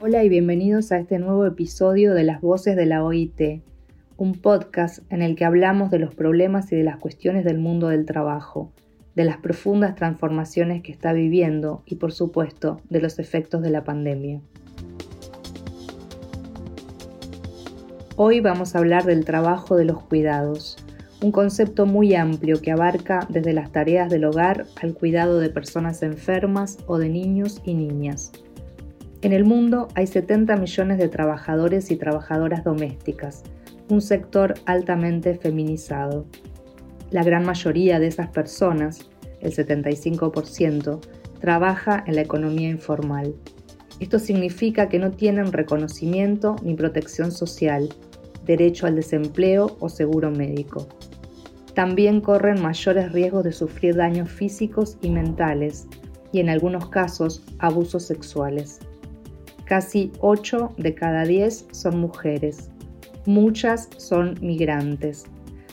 Hola y bienvenidos a este nuevo episodio de Las Voces de la OIT, un podcast en el que hablamos de los problemas y de las cuestiones del mundo del trabajo, de las profundas transformaciones que está viviendo y por supuesto de los efectos de la pandemia. Hoy vamos a hablar del trabajo de los cuidados, un concepto muy amplio que abarca desde las tareas del hogar al cuidado de personas enfermas o de niños y niñas. En el mundo hay 70 millones de trabajadores y trabajadoras domésticas, un sector altamente feminizado. La gran mayoría de esas personas, el 75%, trabaja en la economía informal. Esto significa que no tienen reconocimiento ni protección social, derecho al desempleo o seguro médico. También corren mayores riesgos de sufrir daños físicos y mentales y en algunos casos abusos sexuales. Casi 8 de cada 10 son mujeres. Muchas son migrantes.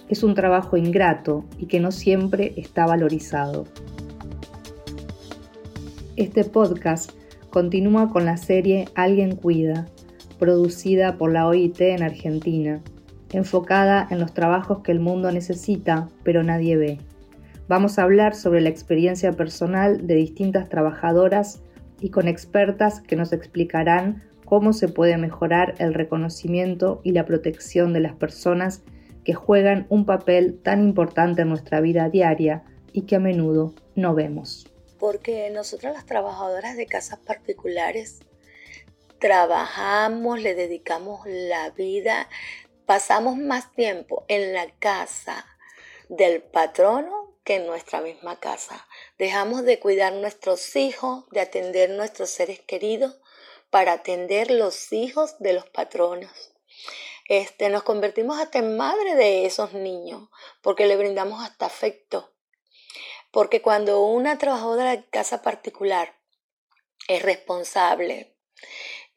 Es un trabajo ingrato y que no siempre está valorizado. Este podcast continúa con la serie Alguien Cuida, producida por la OIT en Argentina, enfocada en los trabajos que el mundo necesita pero nadie ve. Vamos a hablar sobre la experiencia personal de distintas trabajadoras y con expertas que nos explicarán cómo se puede mejorar el reconocimiento y la protección de las personas que juegan un papel tan importante en nuestra vida diaria y que a menudo no vemos. Porque nosotras las trabajadoras de casas particulares trabajamos, le dedicamos la vida, pasamos más tiempo en la casa del patrono que en nuestra misma casa. Dejamos de cuidar nuestros hijos, de atender nuestros seres queridos para atender los hijos de los patronos. Este, nos convertimos hasta en madre de esos niños porque le brindamos hasta afecto. Porque cuando una trabajadora de casa particular es responsable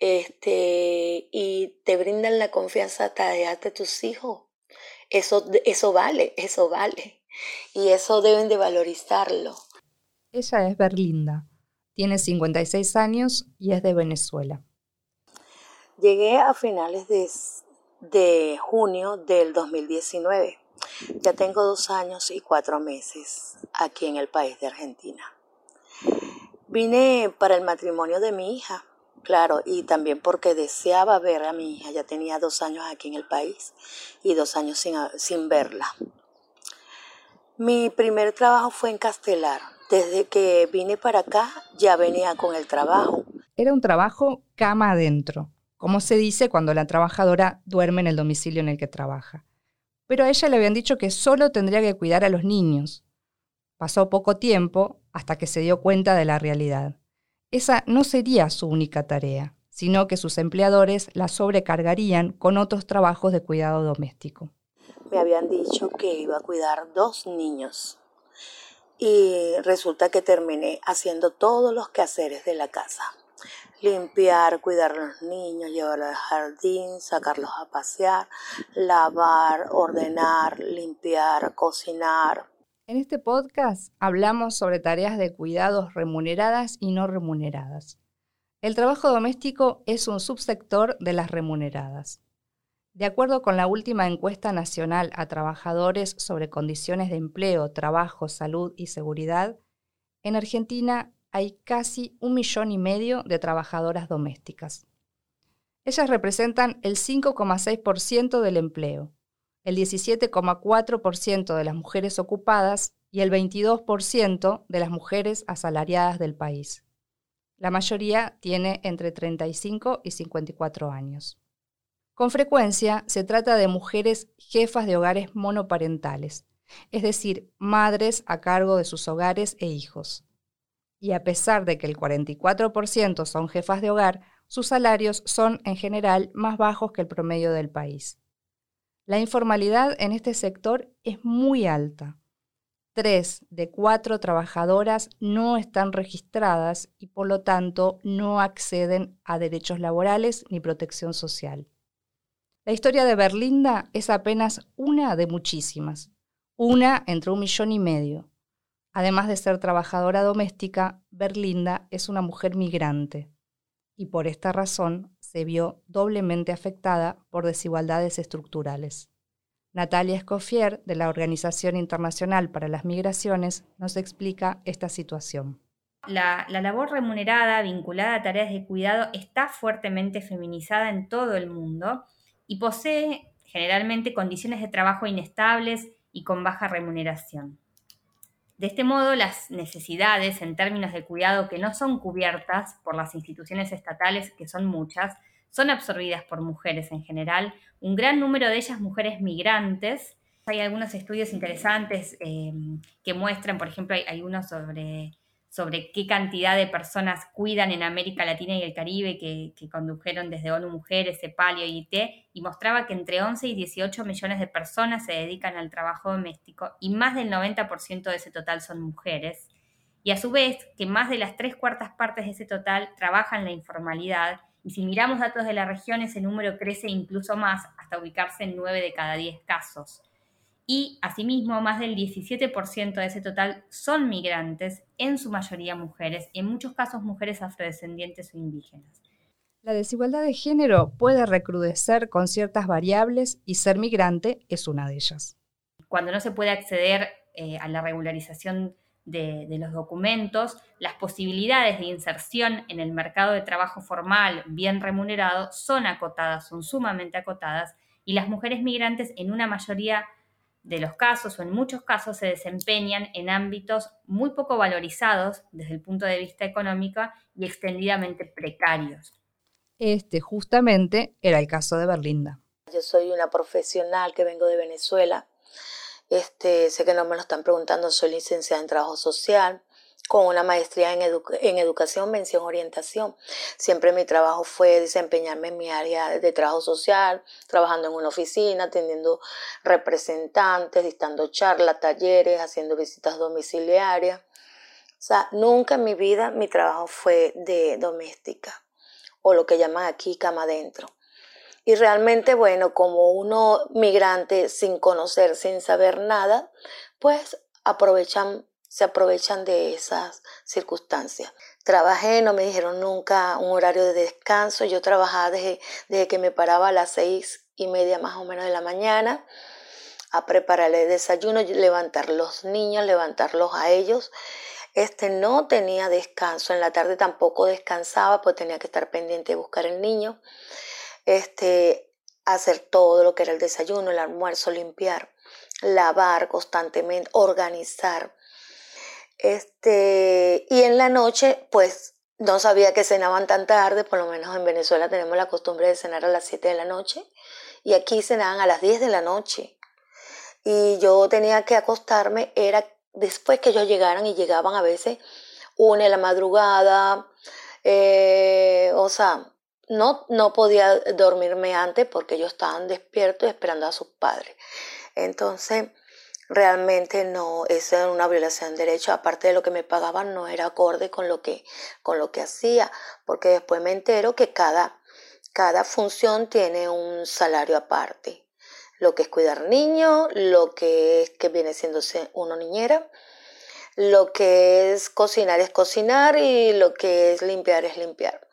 este, y te brindan la confianza hasta de darte tus hijos, eso, eso vale, eso vale. Y eso deben de valorizarlo. Ella es Berlinda, tiene 56 años y es de Venezuela. Llegué a finales de, de junio del 2019. Ya tengo dos años y cuatro meses aquí en el país de Argentina. Vine para el matrimonio de mi hija, claro, y también porque deseaba ver a mi hija. Ya tenía dos años aquí en el país y dos años sin, sin verla. Mi primer trabajo fue en Castelar. Desde que vine para acá ya venía con el trabajo. Era un trabajo cama adentro, como se dice cuando la trabajadora duerme en el domicilio en el que trabaja. Pero a ella le habían dicho que solo tendría que cuidar a los niños. Pasó poco tiempo hasta que se dio cuenta de la realidad. Esa no sería su única tarea, sino que sus empleadores la sobrecargarían con otros trabajos de cuidado doméstico me habían dicho que iba a cuidar dos niños. Y resulta que terminé haciendo todos los quehaceres de la casa. Limpiar, cuidar a los niños, llevarlos al jardín, sacarlos a pasear, lavar, ordenar, limpiar, cocinar. En este podcast hablamos sobre tareas de cuidados remuneradas y no remuneradas. El trabajo doméstico es un subsector de las remuneradas. De acuerdo con la última encuesta nacional a trabajadores sobre condiciones de empleo, trabajo, salud y seguridad, en Argentina hay casi un millón y medio de trabajadoras domésticas. Ellas representan el 5,6% del empleo, el 17,4% de las mujeres ocupadas y el 22% de las mujeres asalariadas del país. La mayoría tiene entre 35 y 54 años. Con frecuencia se trata de mujeres jefas de hogares monoparentales, es decir, madres a cargo de sus hogares e hijos. Y a pesar de que el 44% son jefas de hogar, sus salarios son en general más bajos que el promedio del país. La informalidad en este sector es muy alta. Tres de cuatro trabajadoras no están registradas y por lo tanto no acceden a derechos laborales ni protección social. La historia de Berlinda es apenas una de muchísimas, una entre un millón y medio. Además de ser trabajadora doméstica, Berlinda es una mujer migrante. y por esta razón se vio doblemente afectada por desigualdades estructurales. Natalia Escoffier, de la Organización Internacional para las Migraciones, nos explica esta situación. La, labor remunerada vinculada a tareas de cuidado está fuertemente feminizada en todo el mundo y posee generalmente condiciones de trabajo inestables y con baja remuneración. De este modo, las necesidades en términos de cuidado que no son cubiertas por las instituciones estatales, que son muchas, son absorbidas por mujeres en general, un gran número de ellas mujeres migrantes. Hay algunos estudios interesantes eh, que muestran, por ejemplo, hay, uno sobre sobre qué cantidad de personas cuidan en América Latina y el Caribe que, condujeron desde ONU Mujeres, CEPAL y OIT, y mostraba que entre 11 y 18 millones de personas se dedican al trabajo doméstico y más del 90% de ese total son mujeres. Y a su vez, que más de las tres cuartas partes de ese total trabajan la informalidad, y si miramos datos de la región, ese número crece incluso más hasta ubicarse en 9 de cada 10 casos y asimismo más del 17% de ese total son migrantes, en su mayoría mujeres, en muchos casos mujeres afrodescendientes o indígenas. La desigualdad de género puede recrudecer con ciertas variables y ser migrante es una de ellas. Cuando no se puede acceder eh, a la regularización de, de, los documentos, las posibilidades de inserción en el mercado de trabajo formal bien remunerado son acotadas, son sumamente acotadas, y las mujeres migrantes en una mayoría de los casos o en muchos casos se desempeñan en ámbitos muy poco valorizados desde el punto de vista económico y extendidamente precarios. Este justamente era el caso de Berlinda. Yo soy una profesional que vengo de Venezuela. Este, sé que no me lo están preguntando, soy licenciada en trabajo social con una maestría en, en, educación, mención, orientación. Siempre mi trabajo fue desempeñarme en mi área de trabajo social, trabajando en una oficina, atendiendo representantes, dictando charlas, talleres, haciendo visitas domiciliarias. O sea, nunca en mi vida mi trabajo fue de doméstica o lo que llaman aquí cama adentro. Y realmente, bueno, como uno migrante sin conocer, sin saber nada, pues aprovechan se aprovechan de esas circunstancias. Trabajé, no me dijeron nunca un horario de descanso. Yo trabajaba desde, desde que me paraba a las seis y media más o menos de la mañana a preparar el desayuno, levantar los niños, levantarlos a ellos. Este no tenía descanso, en la tarde tampoco descansaba, pues tenía que estar pendiente de buscar el niño. Este, hacer todo lo que era el desayuno, el almuerzo, limpiar, lavar constantemente, organizar. Este, y en la noche, pues no sabía que cenaban tan tarde, por lo menos en Venezuela tenemos la costumbre de cenar a las 7 de la noche y aquí cenaban a las 10 de la noche. Y yo tenía que acostarme, era después que ellos llegaran y llegaban a veces una de la madrugada, eh, o sea, no, no podía dormirme antes porque ellos estaban despiertos esperando a sus padres. Entonces, realmente no, es una violación de derecho, aparte de lo que me pagaban no era acorde con lo que, con lo que hacía, porque después me entero que cada, cada función tiene un salario aparte, lo que es cuidar niños, lo que es que viene siendo uno niñera, lo que es cocinar es cocinar y lo que es limpiar es limpiar.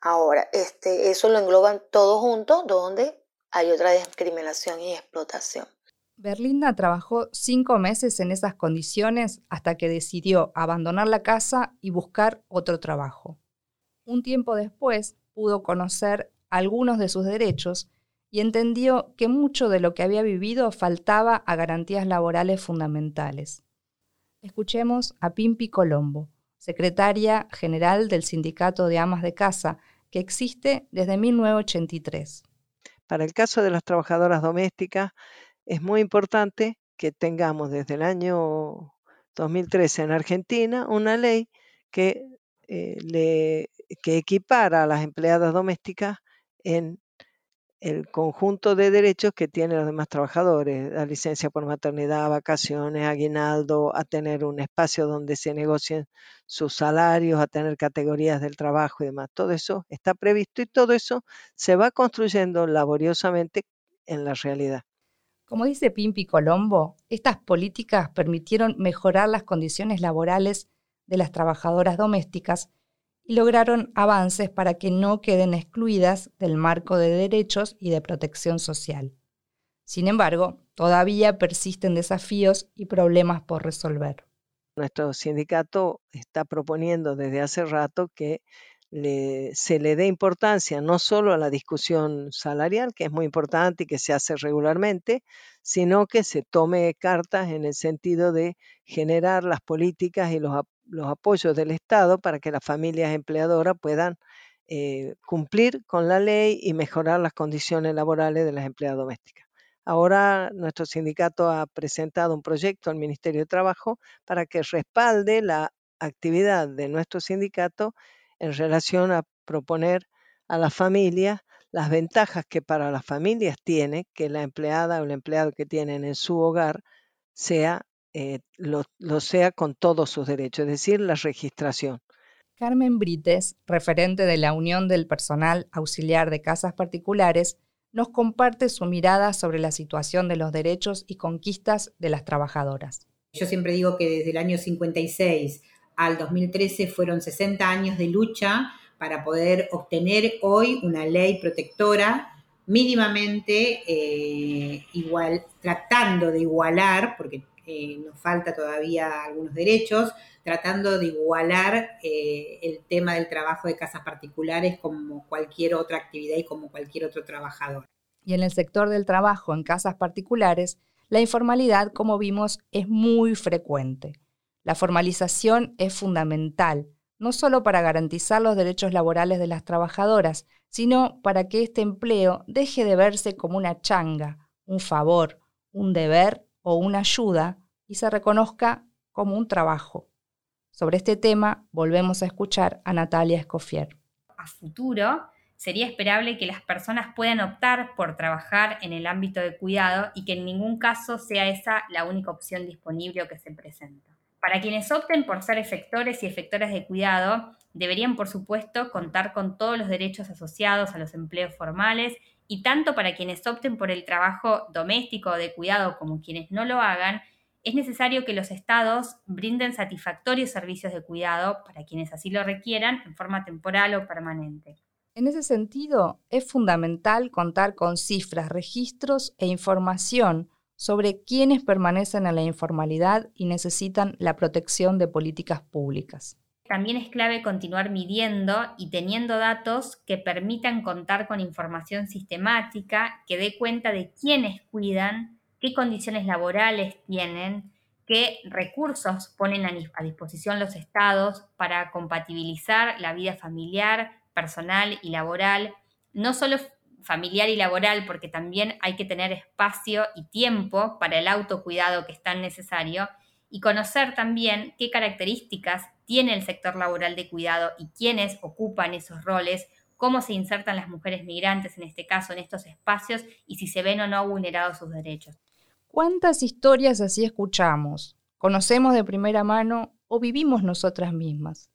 Ahora, este, eso lo engloban todo junto, donde hay otra discriminación y explotación. Berlinda trabajó cinco meses en esas condiciones hasta que decidió abandonar la casa y buscar otro trabajo. Un tiempo después pudo conocer algunos de sus derechos y entendió que mucho de lo que había vivido faltaba a garantías laborales fundamentales. Escuchemos a Pimpi Colombo, secretaria general del Sindicato de Amas de Casa, que existe desde 1983. Para el caso de las trabajadoras domésticas, es muy importante que tengamos desde el año 2013 en Argentina una ley que, eh, le, que equipara a las empleadas domésticas en el conjunto de derechos que tienen los demás trabajadores, la licencia por maternidad, vacaciones, aguinaldo, a tener un espacio donde se negocien sus salarios, a tener categorías del trabajo y demás. Todo eso está previsto y todo eso se va construyendo laboriosamente en la realidad. Como dice Pimpi Colombo, estas políticas permitieron mejorar las condiciones laborales de las trabajadoras domésticas y lograron avances para que no queden excluidas del marco de derechos y de protección social. Sin embargo, todavía persisten desafíos y problemas por resolver. Nuestro sindicato está proponiendo desde hace rato que se le dé importancia no solo a la discusión salarial, que es muy importante y que se hace regularmente, sino que se tome cartas en el sentido de generar las políticas y los, apoyos del Estado para que las familias empleadoras puedan eh, cumplir con la ley y mejorar las condiciones laborales de las empleadas domésticas. Ahora nuestro sindicato ha presentado un proyecto al Ministerio de Trabajo para que respalde la actividad de nuestro sindicato en relación a proponer a la familia las ventajas que para las familias tiene que la empleada o el empleado que tienen en su hogar sea eh, lo, lo, sea con todos sus derechos, es decir, la registración. Carmen Brites, referente de la Unión del Personal Auxiliar de Casas Particulares, nos comparte su mirada sobre la situación de los derechos y conquistas de las trabajadoras. Yo siempre digo que desde el año 56 al 2013 fueron 60 años de lucha para poder obtener hoy una ley protectora mínimamente eh, igual, tratando de igualar, porque eh, nos falta todavía algunos derechos, tratando de igualar eh, el tema del trabajo de casas particulares como cualquier otra actividad y como cualquier otro trabajador. Y en el sector del trabajo en casas particulares, la informalidad, como vimos, es muy frecuente. La formalización es fundamental, no solo para garantizar los derechos laborales de las trabajadoras, sino para que este empleo deje de verse como una changa, un favor, un deber o una ayuda y se reconozca como un trabajo. Sobre este tema volvemos a escuchar a Natalia Escofier. A futuro, sería esperable que las personas puedan optar por trabajar en el ámbito de cuidado y que en ningún caso sea esa la única opción disponible o que se presenta. Para quienes opten por ser efectores y efectoras de cuidado, deberían, por supuesto, contar con todos los derechos asociados a los empleos formales y tanto para quienes opten por el trabajo doméstico o de cuidado como quienes no lo hagan, es necesario que los estados brinden satisfactorios servicios de cuidado para quienes así lo requieran en forma temporal o permanente. En ese sentido, es fundamental contar con cifras, registros e información sobre quienes permanecen en la informalidad y necesitan la protección de políticas públicas. También es clave continuar midiendo y teniendo datos que permitan contar con información sistemática que dé cuenta de quiénes cuidan, qué condiciones laborales tienen, qué recursos ponen a disposición los estados para compatibilizar la vida familiar, personal y laboral, no solo familiar y laboral, porque también hay que tener espacio y tiempo para el autocuidado que es tan necesario, y conocer también qué características tiene el sector laboral de cuidado y quiénes ocupan esos roles, cómo se insertan las mujeres migrantes en este caso en estos espacios y si se ven o no vulnerados sus derechos. ¿Cuántas historias así escuchamos? ¿Conocemos de primera mano o vivimos nosotras mismas?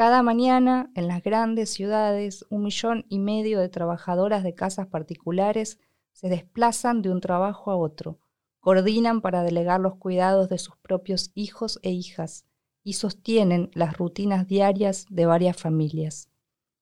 Cada mañana, en las grandes ciudades, un millón y medio de trabajadoras de casas particulares se desplazan de un trabajo a otro, coordinan para delegar los cuidados de sus propios hijos e hijas y sostienen las rutinas diarias de varias familias.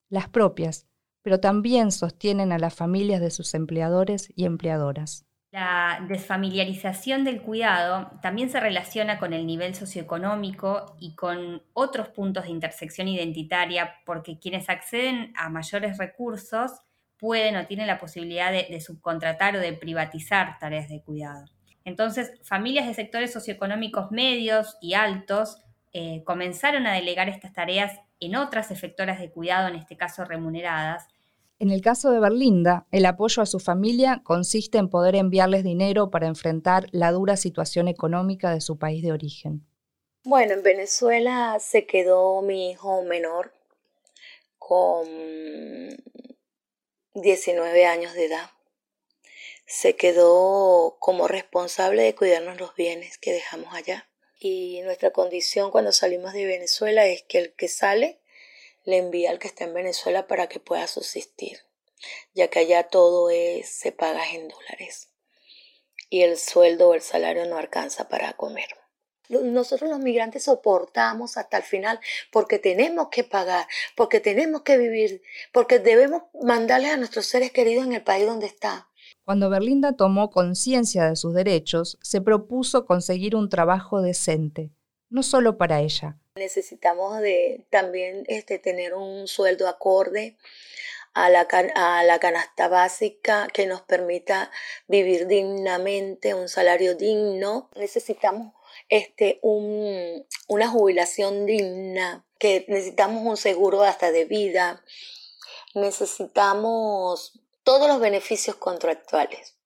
Las propias, pero también sostienen a las familias de sus empleadores y empleadoras. La desfamiliarización del cuidado también se relaciona con el nivel socioeconómico y con otros puntos de intersección identitaria, porque quienes acceden a mayores recursos pueden o tienen la posibilidad de, subcontratar o de privatizar tareas de cuidado. Entonces, familias de sectores socioeconómicos medios y altos eh, comenzaron a delegar estas tareas en otras efectoras de cuidado, en este caso remuneradas, en el caso de Berlinda, el apoyo a su familia consiste en poder enviarles dinero para enfrentar la dura situación económica de su país de origen. Bueno, en Venezuela se quedó mi hijo menor con 19 años de edad. Se quedó como responsable de cuidarnos los bienes que dejamos allá. Y nuestra condición cuando salimos de Venezuela es que el que sale le envía al que está en Venezuela para que pueda subsistir, ya que allá todo se paga en dólares y el sueldo o el salario no alcanza para comer. nosotros los migrantes soportamos hasta el final porque tenemos que pagar, porque tenemos que vivir, porque debemos mandarles a nuestros seres queridos en el país donde está. Cuando Berlinda tomó conciencia de sus derechos, se propuso conseguir un trabajo decente, no solo para ella. Necesitamos de también este, tener un sueldo acorde a la, a la canasta básica que nos permita vivir dignamente, un salario digno. Necesitamos este, un, una jubilación digna, que necesitamos un seguro hasta de vida, necesitamos todos los beneficios contractuales.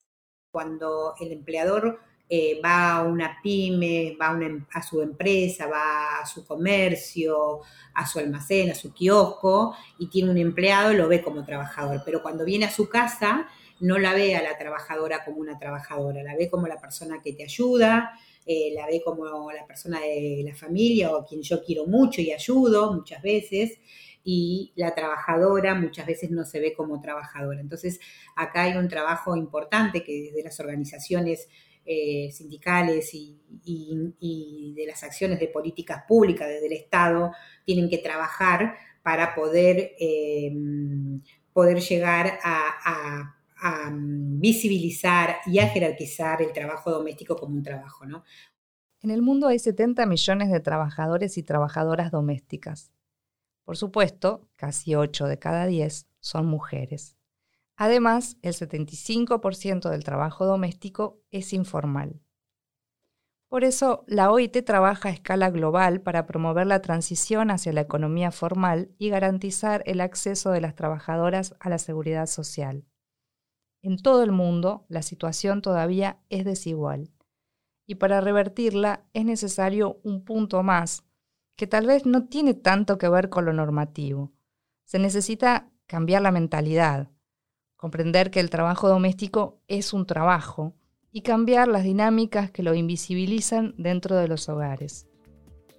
Cuando el empleador eh, va a una pyme, va a, em, a, su empresa, va a su comercio, a su almacén, a su kiosco y tiene un empleado, lo ve como trabajador. Pero cuando viene a su casa, no la ve a la trabajadora como una trabajadora, la ve como la persona que te ayuda, eh, la ve como la persona de la familia o quien yo quiero mucho y ayudo muchas veces y la trabajadora muchas veces no se ve como trabajadora. Entonces, acá hay un trabajo importante que desde las organizaciones eh, sindicales y, de las acciones de políticas públicas desde el Estado tienen que trabajar para poder, em, poder llegar a, visibilizar y a jerarquizar el trabajo doméstico como un trabajo. ¿no? En el mundo hay 70 millones de trabajadores y trabajadoras domésticas. Por supuesto, casi 8 de cada 10 son mujeres. Además, el 75% del trabajo doméstico es informal. Por eso, la OIT trabaja a escala global para promover la transición hacia la economía formal y garantizar el acceso de las trabajadoras a la seguridad social. En todo el mundo, la situación todavía es desigual. Y para revertirla es necesario un punto más, que tal vez no tiene tanto que ver con lo normativo. Se necesita cambiar la mentalidad, comprender que el trabajo doméstico es un trabajo y cambiar las dinámicas que lo invisibilizan dentro de los hogares.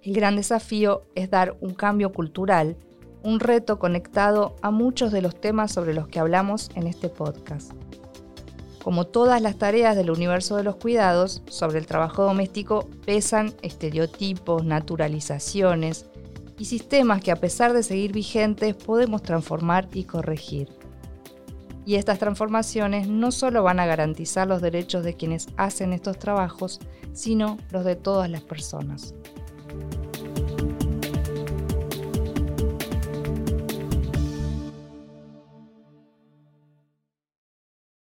El gran desafío es dar un cambio cultural, un reto conectado a muchos de los temas sobre los que hablamos en este podcast. Como todas las tareas del universo de los cuidados, sobre el trabajo doméstico pesan estereotipos, naturalizaciones y sistemas que a pesar de seguir vigentes podemos transformar y corregir. Y estas transformaciones no solo van a garantizar los derechos de quienes hacen estos trabajos, sino los de todas las personas.